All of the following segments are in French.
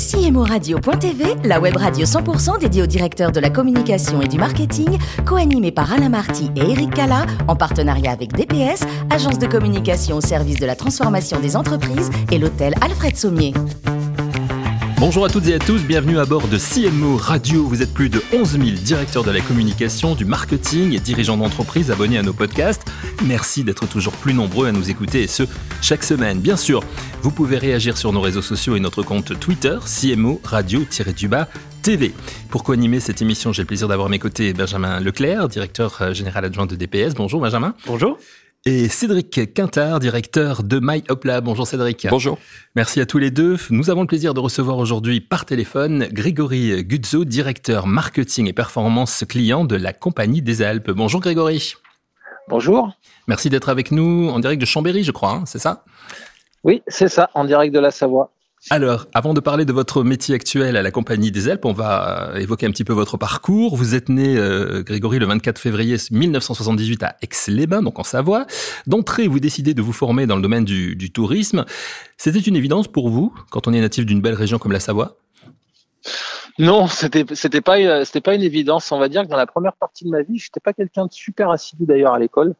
CMORadio.tv, la web radio 100% dédiée aux directeurs de la communication et du marketing, co-animée par Alain Marty et Eric Cala, en partenariat avec DPS, agence de communication au service de la transformation des entreprises et l'hôtel Alfred Sommier. Bonjour à toutes et à tous, bienvenue à bord de CMO Radio. Vous êtes plus de 11 000 directeurs de la communication, du marketing et dirigeants d'entreprise abonnés à nos podcasts. Merci d'être toujours plus nombreux à nous écouter et ce, chaque semaine. Bien sûr, vous pouvez réagir sur nos réseaux sociaux et notre compte Twitter, CMO Radio-du-bas TV. Pour co-animer cette émission, j'ai le plaisir d'avoir à mes côtés Benjamin Leclerc, directeur euh, général adjoint de DPS. Bonjour Benjamin. Bonjour et Cédric Quintard, directeur de MyHopLab. Bonjour Cédric. Bonjour. Merci à tous les deux. Nous avons le plaisir de recevoir aujourd'hui par téléphone Grégory Guzzo, directeur marketing et performance client de la Compagnie des Alpes. Bonjour Grégory. Bonjour. Merci d'être avec nous en direct de Chambéry, je crois, hein, c'est ça? Oui, c'est ça, en direct de la Savoie. Alors, avant de parler de votre métier actuel à la Compagnie des Alpes, on va euh, évoquer un petit peu votre parcours. Vous êtes né, euh, Grégory, le 24 février 1978 à Aix-les-Bains, donc en Savoie. D'entrée, vous décidez de vous former dans le domaine du, du tourisme. C'était une évidence pour vous, quand on est natif d'une belle région comme la Savoie? Non, c'était c'était pas euh, c'était pas une évidence. On va dire que dans la première partie de ma vie, j'étais pas quelqu'un de super assidu d'ailleurs à l'école.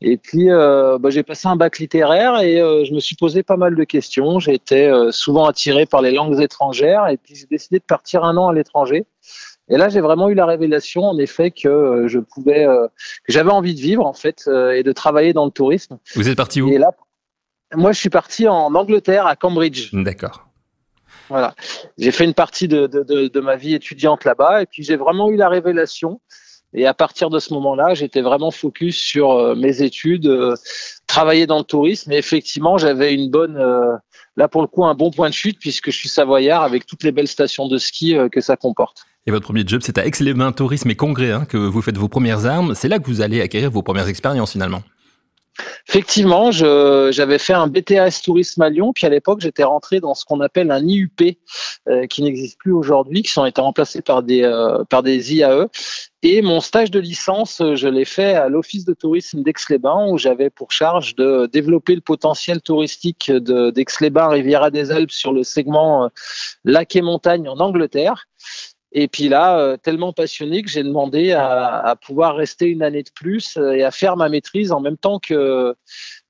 Et puis euh, bah, j'ai passé un bac littéraire et euh, je me suis posé pas mal de questions. J'ai été souvent attiré par les langues étrangères et puis j'ai décidé de partir un an à l'étranger. Et là, j'ai vraiment eu la révélation, en effet, que je pouvais, que j'avais envie de vivre en fait et de travailler dans le tourisme. Vous êtes parti où? Et là, moi, je suis parti en Angleterre, à Cambridge. D'accord. Voilà. J'ai fait une partie de, de, ma vie étudiante là-bas et puis j'ai vraiment eu la révélation. Et à partir de ce moment-là, j'étais vraiment focus sur euh, mes études, euh, travailler dans le tourisme. Et effectivement, j'avais une bonne, euh, là pour le coup, un bon point de chute puisque je suis savoyard avec toutes les belles stations de ski que ça comporte. Et votre premier job, c'est à Aix-les-Bains Tourisme et Congrès hein, que vous faites vos premières armes. C'est là que vous allez acquérir vos premières expériences finalement. Effectivement, j'avais fait un BTS tourisme à Lyon, puis à l'époque j'étais rentré dans ce qu'on appelle un IUP, euh, qui n'existe plus aujourd'hui, qui sont été remplacés par des euh, par des IAE. Et mon stage de licence, je l'ai fait à l'Office de tourisme d'Aix-les-Bains, où j'avais pour charge de développer le potentiel touristique d'Aix-les-Bains, Riviera des Alpes sur le segment euh, lac et montagne en Angleterre. Et puis là, euh, tellement passionné que j'ai demandé à, pouvoir rester une année de plus euh, et à faire ma maîtrise en même temps que,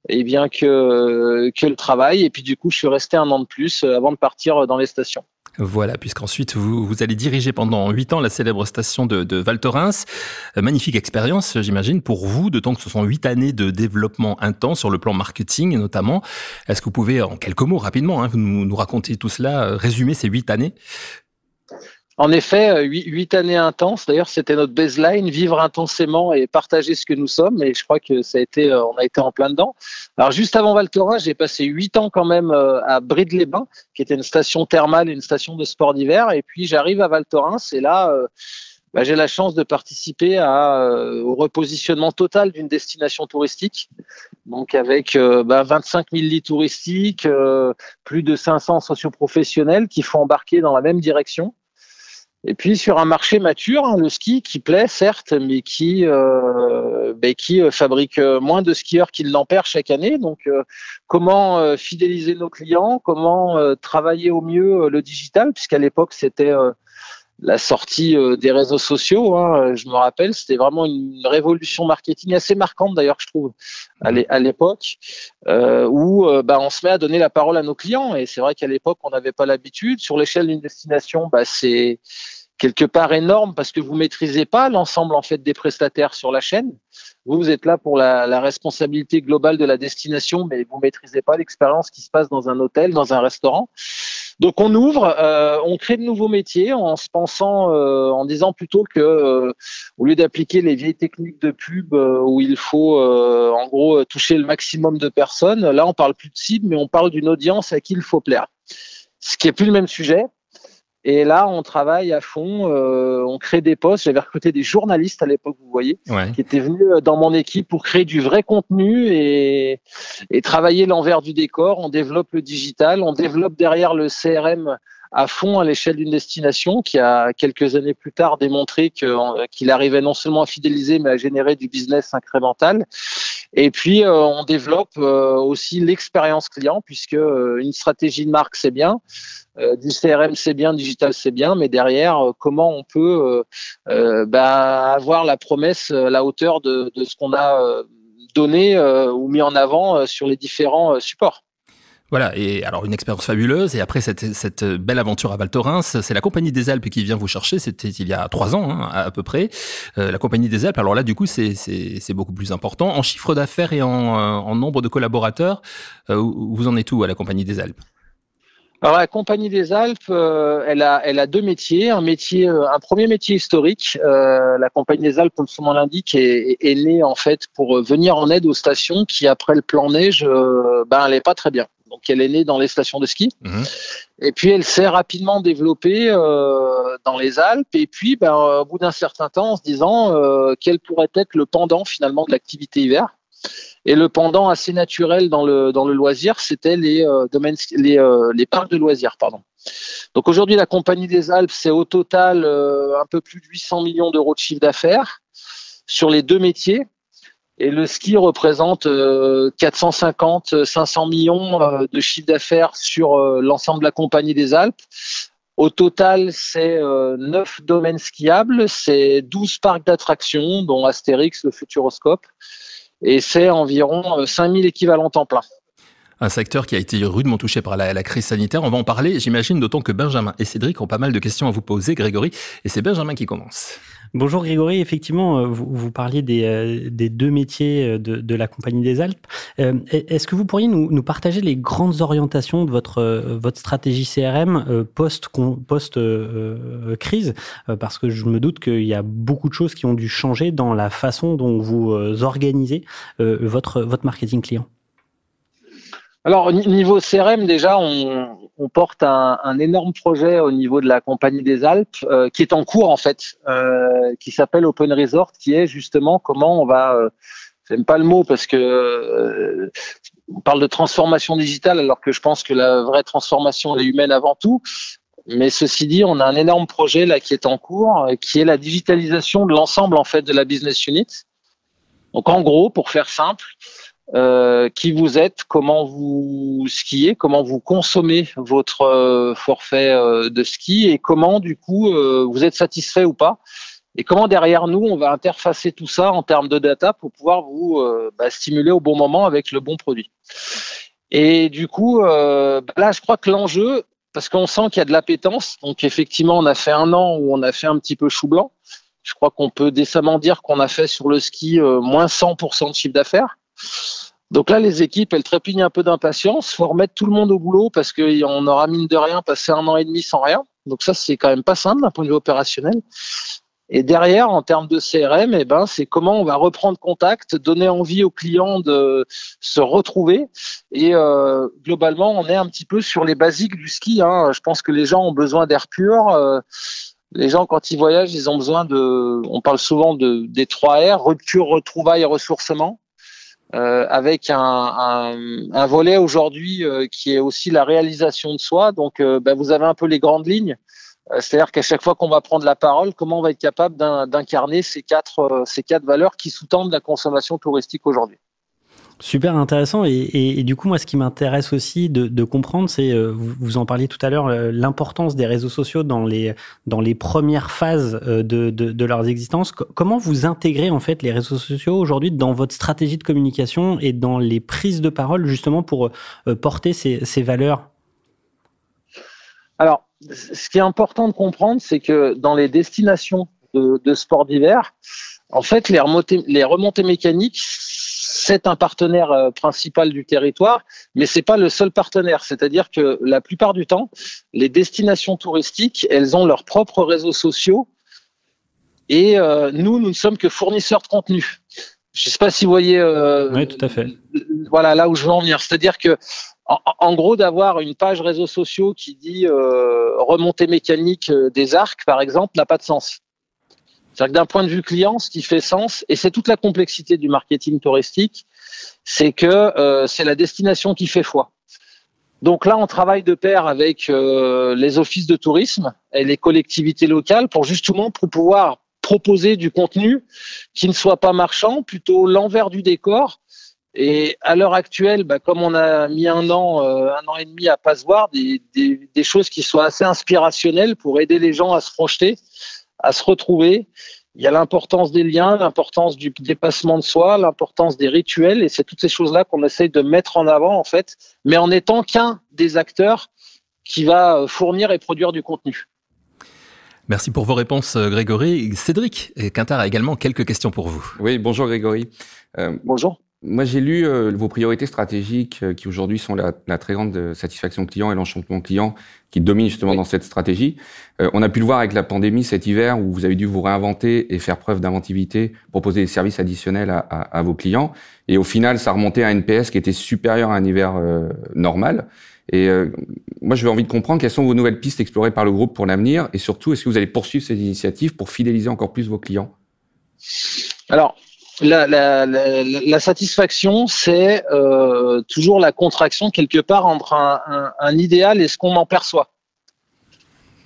eh bien que, que le travail. Et puis du coup, je suis resté un an de plus euh, avant de partir dans les stations. Voilà, puisqu'ensuite vous, vous allez diriger pendant huit ans la célèbre station de, Val Thorens. Magnifique expérience, j'imagine, pour vous, de temps que ce sont huit années de développement intense sur le plan marketing notamment. Est-ce que vous pouvez, en quelques mots, rapidement, hein, nous raconter tout cela, résumer ces huit années? En effet, euh, huit, années intenses. D'ailleurs, c'était notre baseline, vivre intensément et partager ce que nous sommes. Et je crois que ça a été, euh, on a été en plein dedans. Alors, juste avant Val Thorens, j'ai passé huit ans quand même euh, à Bride-les-Bains, qui était une station thermale une station de sport d'hiver. Et puis, j'arrive à Val Thorens et là, bah, j'ai la chance de participer à, au repositionnement total d'une destination touristique. Donc, avec bah, 25 000 lits touristiques, plus de 500 socioprofessionnels qui font embarquer dans la même direction. Et puis sur un marché mature, hein, le ski qui plaît certes, mais qui euh, qui euh, fabrique euh, moins de skieurs qu'il n'en perd chaque année. Donc comment fidéliser nos clients, comment travailler au mieux le digital, puisqu'à l'époque c'était la sortie des réseaux sociaux. Hein, je me rappelle, c'était vraiment une révolution marketing assez marquante d'ailleurs, je trouve, à l'époque, où bah, on se met à donner la parole à nos clients. Et c'est vrai qu'à l'époque, on n'avait pas l'habitude. Sur l'échelle d'une destination, bah, c'est quelque part énorme parce que vous maîtrisez pas l'ensemble en fait des prestataires sur la chaîne. Vous, vous êtes là pour la, la, responsabilité globale de la destination, mais vous maîtrisez pas l'expérience qui se passe dans un hôtel, dans un restaurant. Donc on ouvre, euh, on crée de nouveaux métiers en se pensant, euh, en disant plutôt que euh, au lieu d'appliquer les vieilles techniques de pub où il faut en gros toucher le maximum de personnes, là on parle plus de cible, mais on parle d'une audience à qui il faut plaire. Ce qui est plus le même sujet, et là, on travaille à fond, euh, on crée des postes. J'avais recruté des journalistes à l'époque, vous voyez, qui étaient venus euh, dans mon équipe pour créer du vrai contenu et, et travailler l'envers du décor. On développe le digital, on développe derrière le CRM à fond à l'échelle d'une destination qui a quelques années plus tard démontré qu'il arrivait non seulement à fidéliser mais à générer du business incrémental. Et puis euh, on développe euh, aussi l'expérience client puisque euh, une stratégie de marque c'est bien, du CRM c'est bien, digital c'est bien, mais derrière comment on peut bah, avoir la promesse la hauteur de ce qu'on a donné ou mis en avant sur les différents supports. Voilà, et alors une expérience fabuleuse. Et après cette, cette belle aventure à Val Thorens, c'est la Compagnie des Alpes qui vient vous chercher. C'était il y a trois ans hein, à, peu près. Euh, la Compagnie des Alpes. Alors là, du coup, c'est beaucoup plus important en chiffre d'affaires et en, euh, en, nombre de collaborateurs. Euh, vous en êtes où à la Compagnie des Alpes? Alors la Compagnie des Alpes, euh, elle, a, elle a deux métiers. Un métier, un premier métier historique. La Compagnie des Alpes, comme son nom l'indique, est, est, née en fait pour venir en aide aux stations qui, après le plan neige, ben elle est pas très bien. Donc elle est née dans les stations de ski. Mhm. Et puis elle s'est rapidement développée dans les Alpes. Et puis, ben, au bout d'un certain temps, en se disant quel pourrait être le pendant finalement de l'activité hiver. Et le pendant assez naturel dans le, dans le loisir, c'était les, euh, domaines, les, euh, les parcs de loisirs. Pardon. Donc aujourd'hui, la Compagnie des Alpes, c'est au total euh, un peu plus de 800 millions d'euros de chiffre d'affaires sur les deux métiers. Et le ski représente 450, 500 millions de chiffre d'affaires sur l'ensemble de la Compagnie des Alpes. Au total, c'est euh, 9 domaines skiables, c'est 12 parcs d'attractions, dont Astérix, le Futuroscope, et c'est environ 5000 euh, équivalents temps plein. Un secteur qui a été rudement touché par la, crise sanitaire. On va en parler, j'imagine, d'autant que Benjamin et Cédric ont pas mal de questions à vous poser, Grégory. Et c'est Benjamin qui commence. Bonjour Grégory, effectivement, euh, vous, parliez des, euh, deux métiers de, de, la Compagnie des Alpes. Est-ce que vous pourriez nous, partager les grandes orientations de votre, stratégie CRM post-crise post, crise? Parce que je me doute qu'il y a beaucoup de choses qui ont dû changer dans la façon dont vous organisez votre marketing client. Alors, niveau CRM, déjà, on, on porte un, un, énorme projet au niveau de la Compagnie des Alpes, euh, qui est en cours, en fait, euh, qui s'appelle Open Resort, qui est justement comment on va, euh, j'aime pas le mot parce que euh, on parle de transformation digitale, alors que je pense que la vraie transformation, est humaine avant tout. Mais ceci dit, on a un énorme projet là qui est en cours, qui est la digitalisation de l'ensemble en fait de la business unit. Donc en gros, pour faire simple, euh, qui vous êtes, comment vous skiez, comment vous consommez votre euh, forfait euh, de ski et comment du coup vous êtes satisfait ou pas et comment derrière nous on va interfacer tout ça en termes de data pour pouvoir vous bah, stimuler au bon moment avec le bon produit. Et du coup là je crois que l'enjeu parce qu'on sent qu'il y a de l'appétence donc effectivement on a fait un an où on a fait un petit peu chou blanc. Je crois qu'on peut décemment dire qu'on a fait sur le ski moins 100% de chiffre d'affaires. Donc là, les équipes, elles trépignent un peu d'impatience. Faut remettre tout le monde au boulot parce qu'on aura mine de rien passé un an et demi sans rien. Donc ça, c'est quand même pas simple d'un point de vue opérationnel. Et derrière, en termes de CRM, eh ben, c'est comment on va reprendre contact, donner envie aux clients de se retrouver. Et euh, globalement, on est un petit peu sur les basiques du ski. Hein. Je pense que les gens ont besoin d'air pur. Euh, les gens, quand ils voyagent, ils ont besoin de. On parle souvent de des trois R rupture, retrouvailles et ressourcement. Euh, avec un, un, un volet aujourd'hui euh, qui est aussi la réalisation de soi. Donc, euh, ben, vous avez un peu les grandes lignes. C'est-à-dire qu'à chaque fois qu'on va prendre la parole, comment on va être capable d'incarner ces quatre, ces quatre valeurs qui sous-tendent la consommation touristique aujourd'hui? Super intéressant. Et, du coup moi ce qui m'intéresse aussi de, comprendre c'est euh, vous, en parliez tout à l'heure l'importance des réseaux sociaux dans les dans les premières phases euh, de, de, de leurs existences. Comment vous intégrez en fait les réseaux sociaux aujourd'hui dans votre stratégie de communication et dans les prises de parole justement pour euh, porter ces, ces valeurs? Alors ce qui est important de comprendre c'est que dans les destinations de, de sport d'hiver en fait les remontées mécaniques c'est un partenaire euh, principal du territoire, mais c'est pas le seul partenaire. C'est-à-dire que la plupart du temps, les destinations touristiques, elles ont leurs propres réseaux sociaux, et euh, nous, nous ne sommes que fournisseurs de contenu. Je ne sais pas si vous voyez. Euh, oui, tout à fait. Voilà, là où je veux en venir. C'est-à-dire que, en, gros, d'avoir une page réseaux sociaux qui dit remontée mécanique des arcs, par exemple, n'a pas de sens. C'est-à-dire que d'un point de vue client, ce qui fait sens, et c'est toute la complexité du marketing touristique, c'est que euh, c'est la destination qui fait foi. Donc là, on travaille de pair avec euh, les offices de tourisme et les collectivités locales pour justement pouvoir proposer du contenu qui ne soit pas marchand, plutôt l'envers du décor. Et à l'heure actuelle, bah, comme on a mis un an, euh, un an et demi à pas se voir, des, des, des choses qui soient assez inspirationnelles pour aider les gens à se projeter, à se retrouver il y a l'importance des liens, l'importance du dépassement de soi, l'importance des rituels, et c'est toutes ces choses-là qu'on essaye de mettre en avant, en fait, mais en étant qu'un des acteurs qui va fournir et produire du contenu. Merci pour vos réponses, euh, Grégory. Cédric Quintard a également quelques questions pour vous. Oui, bonjour Grégory. Euh, bonjour. Moi, j'ai lu euh, vos priorités stratégiques euh, qui aujourd'hui sont la, la, très grande euh, satisfaction client et l'enchantement client qui dominent justement dans cette stratégie. on a pu le voir avec la pandémie cet hiver où vous avez dû vous réinventer et faire preuve d'inventivité, proposer des services additionnels à, à, à, vos clients. Et au final, ça remontait à un NPS qui était supérieur à un hiver normal. Et moi, je veux envie de comprendre quelles sont vos nouvelles pistes explorées par le groupe pour l'avenir et surtout, est-ce que vous allez poursuivre ces initiatives pour fidéliser encore plus vos clients? Alors, la, satisfaction, c'est euh, toujours la contraction quelque part entre un, idéal et ce qu'on en perçoit.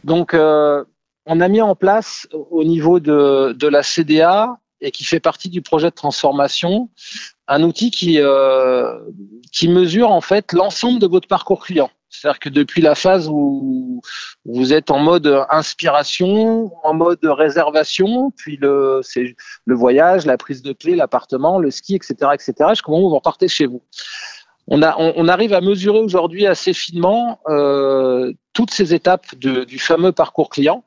Donc, euh, on a mis en place au niveau de, de, la CDA et qui fait partie du projet de transformation un outil qui, euh, qui mesure en fait l'ensemble de votre parcours client. C'est-à-dire que depuis la phase où vous êtes en mode inspiration, en mode réservation, puis le, c'est le voyage, la prise de clé, l'appartement, le ski, etc., etc., jusqu'au moment où vous repartez chez vous. On, arrive à mesurer aujourd'hui assez finement euh, toutes ces étapes du fameux parcours client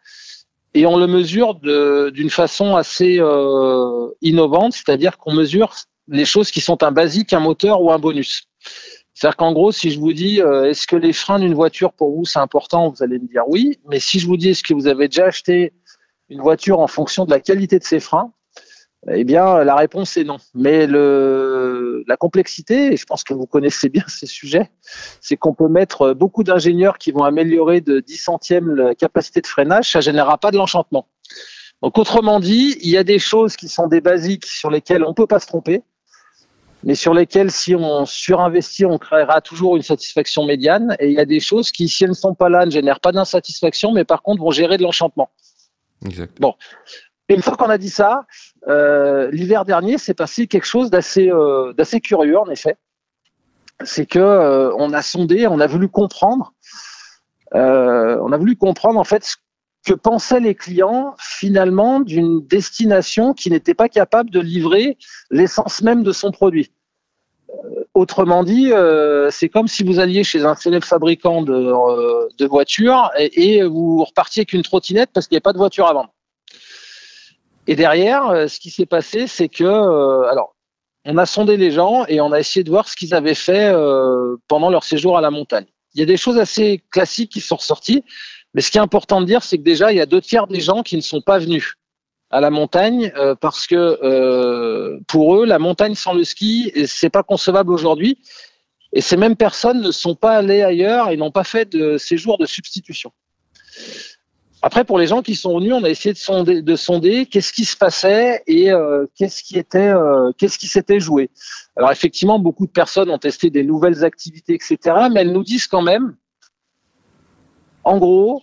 et on le mesure d'une façon assez euh, innovante, c'est-à-dire qu'on mesure les choses qui sont un basique, un moteur ou un bonus. C'est-à-dire qu'en gros, si je vous dis, euh, est-ce que les freins d'une voiture pour vous c'est important, vous allez me dire oui. Mais si je vous dis, est-ce que vous avez déjà acheté une voiture en fonction de la qualité de ses freins, eh bien, la réponse est non. Mais la complexité, et je pense que vous connaissez bien ces sujets, c'est qu'on peut mettre beaucoup d'ingénieurs qui vont améliorer de 10 centièmes la capacité de freinage, ça générera pas de l'enchantement. Donc, autrement dit, il y a des choses qui sont des basiques sur lesquelles on peut pas se tromper mais sur lesquelles, si on surinvestit, on créera toujours une satisfaction médiane. Et il y a des choses qui, si elles ne sont pas là, ne génèrent pas d'insatisfaction, mais par contre vont gérer de l'enchantement. Exact. Bon. Et une fois qu'on a dit ça, euh, l'hiver dernier, c'est passé quelque chose d'assez euh, curieux, en effet. C'est que euh, on a sondé, on a voulu comprendre, euh, on a voulu comprendre en fait ce que pensaient les clients finalement d'une destination qui n'était pas capable de livrer l'essence même de son produit. Euh, autrement dit, euh, c'est comme si vous alliez chez un célèbre fabricant de, euh, voitures et, et, vous repartiez avec une trottinette parce qu'il n'y avait pas de voiture à vendre. Et derrière, ce qui s'est passé, c'est que, alors, on a sondé les gens et on a essayé de voir ce qu'ils avaient fait pendant leur séjour à la montagne. Il y a des choses assez classiques qui sont ressorties. Mais ce qui est important de dire, c'est que déjà, il y a deux tiers des gens qui ne sont pas venus à la montagne euh, parce que euh, pour eux, la montagne sans le ski, c'est pas concevable aujourd'hui. Et ces mêmes personnes ne sont pas allées ailleurs et n'ont pas fait de séjour de substitution. Après, pour les gens qui sont venus, on a essayé de sonder, de sonder qu'est-ce qui se passait et euh, qu'est-ce qui était, euh, qu'est-ce qui s'était joué. Alors effectivement, beaucoup de personnes ont testé des nouvelles activités, etc. Mais elles nous disent quand même en gros,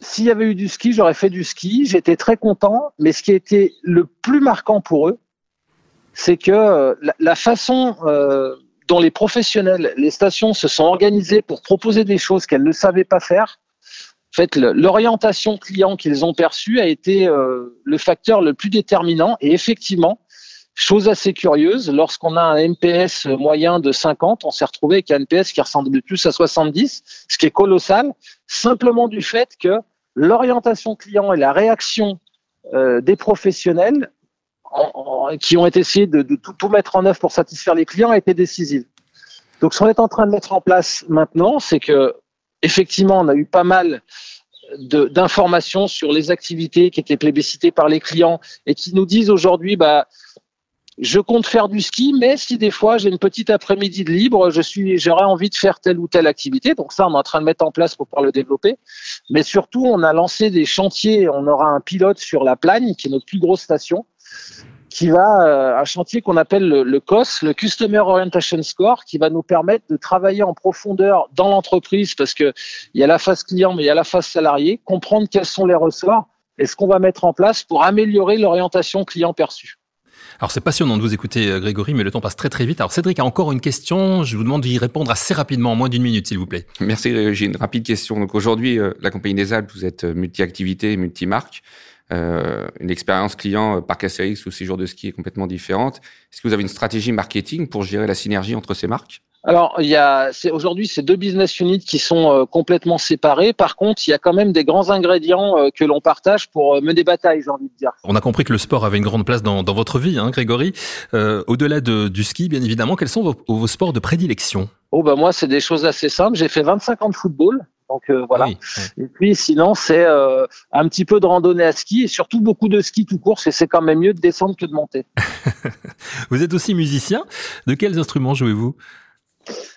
s'il y avait eu du ski, j'aurais fait du ski. J'étais très content. Mais ce qui a été le plus marquant pour eux, c'est que euh, la, façon euh, dont les professionnels, les stations se sont organisées pour proposer des choses qu'elles ne savaient pas faire, en fait, l'orientation client qu'ils ont perçue a été euh, le facteur le plus déterminant. Et effectivement, Chose assez curieuse, lorsqu'on a un NPS moyen de 50, on s'est retrouvé avec un NPS qui ressemble plus à 70, ce qui est colossal, simplement du fait que l'orientation client et la réaction euh, des professionnels en, en, qui ont essayé de, de tout, tout, mettre en œuvre pour satisfaire les clients a été décisive. Donc, ce qu'on est en train de mettre en place maintenant, c'est que effectivement, on a eu pas mal d'informations sur les activités qui étaient plébiscitées par les clients et qui nous disent aujourd'hui, bah, je compte faire du ski, mais si des fois j'ai une petite après-midi de libre, je suis, j'aurais envie de faire telle ou telle activité. Donc ça, on est en train de mettre en place pour pouvoir le développer. Mais surtout, on a lancé des chantiers. On aura un pilote sur la Plagne, qui est notre plus grosse station, qui va un chantier qu'on appelle le, le, COS, le Customer Orientation Score, qui va nous permettre de travailler en profondeur dans l'entreprise parce que il y a la phase client, mais il y a la phase salarié, comprendre quels sont les ressorts et ce qu'on va mettre en place pour améliorer l'orientation client perçue. Alors c'est passionnant de vous écouter euh, Grégory, mais le temps passe très très vite. Alors Cédric a encore une question, je vous demande d'y répondre assez rapidement, en moins d'une minute s'il vous plaît. Merci J'ai une rapide question. Donc aujourd'hui, euh, la Compagnie des Alpes, vous êtes euh, multi-activité, multi-marque. Une expérience client parc Astérix ou séjour de ski est complètement différente. Est-ce que vous avez une stratégie marketing pour gérer la synergie entre ces marques? Alors, il y a aujourd'hui ces deux business units qui sont euh, complètement séparés. Par contre, il y a quand même des grands ingrédients euh, que l'on partage pour euh, mener des batailles, j'ai envie de dire. On a compris que le sport avait une grande place dans, dans votre vie, hein, Grégory. Au-delà de, du ski, bien évidemment, quels sont vos, vos sports de prédilection? Oh bah moi, c'est des choses assez simples. J'ai fait 25 ans de football. Donc voilà. Et puis sinon, c'est un petit peu de randonnée à ski et surtout beaucoup de ski tout court. Et c'est quand même mieux de descendre que de monter. vous êtes aussi musicien. De quels instruments jouez-vous?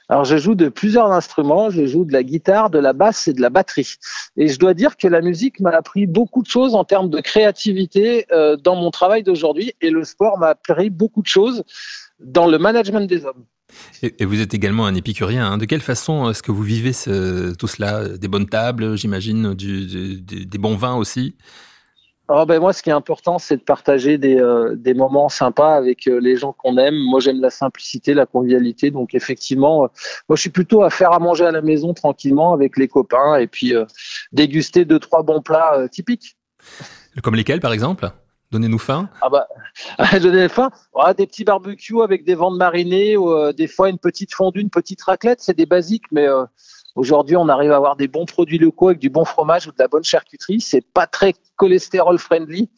Alors, je joue de plusieurs instruments. Je joue de la guitare, de la basse et de la batterie. Et je dois dire que la musique m'a appris beaucoup de choses en termes de créativité euh, dans mon travail d'aujourd'hui. Et le sport m'a appris beaucoup de choses dans le management des hommes. Et, vous êtes également un épicurien. Hein. De quelle façon est-ce que vous vivez tout cela? Des bonnes tables, j'imagine, des bons vins aussi? Oh ben moi, ce qui est important, c'est de partager des, euh, des moments sympas avec euh, les gens qu'on aime. Moi, j'aime la simplicité, la convivialité. Donc, effectivement, euh, moi, je suis plutôt à faire à manger à la maison tranquillement avec les copains et puis déguster deux trois bons plats typiques. Comme lesquels, par exemple? Donnez-nous faim. Ah bah, donnez faim. Ah, des petits barbecues avec des vendes marinées, ou des fois une petite fondue, une petite raclette, c'est des basiques, mais Aujourd'hui, on arrive à avoir des bons produits locaux avec du bon fromage ou de la bonne charcuterie. C'est pas très cholestérol friendly.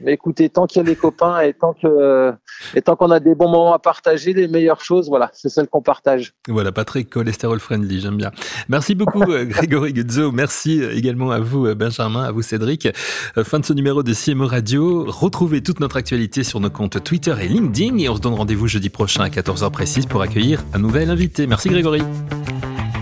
Mais écoutez, tant qu'il y a des copains et tant qu'on a des bons moments à partager, les meilleures choses, voilà, c'est celles qu'on partage. Voilà, pas très cholestérol friendly, j'aime bien. Merci beaucoup euh, Grégory Guzzo, merci euh, également à vous euh, Benjamin, à vous Cédric. Fin de ce numéro de CMO Radio. Retrouvez toute notre actualité sur nos comptes Twitter et LinkedIn et on se donne rendez-vous jeudi prochain à 14h précise pour accueillir un nouvel invité. Merci Grégory.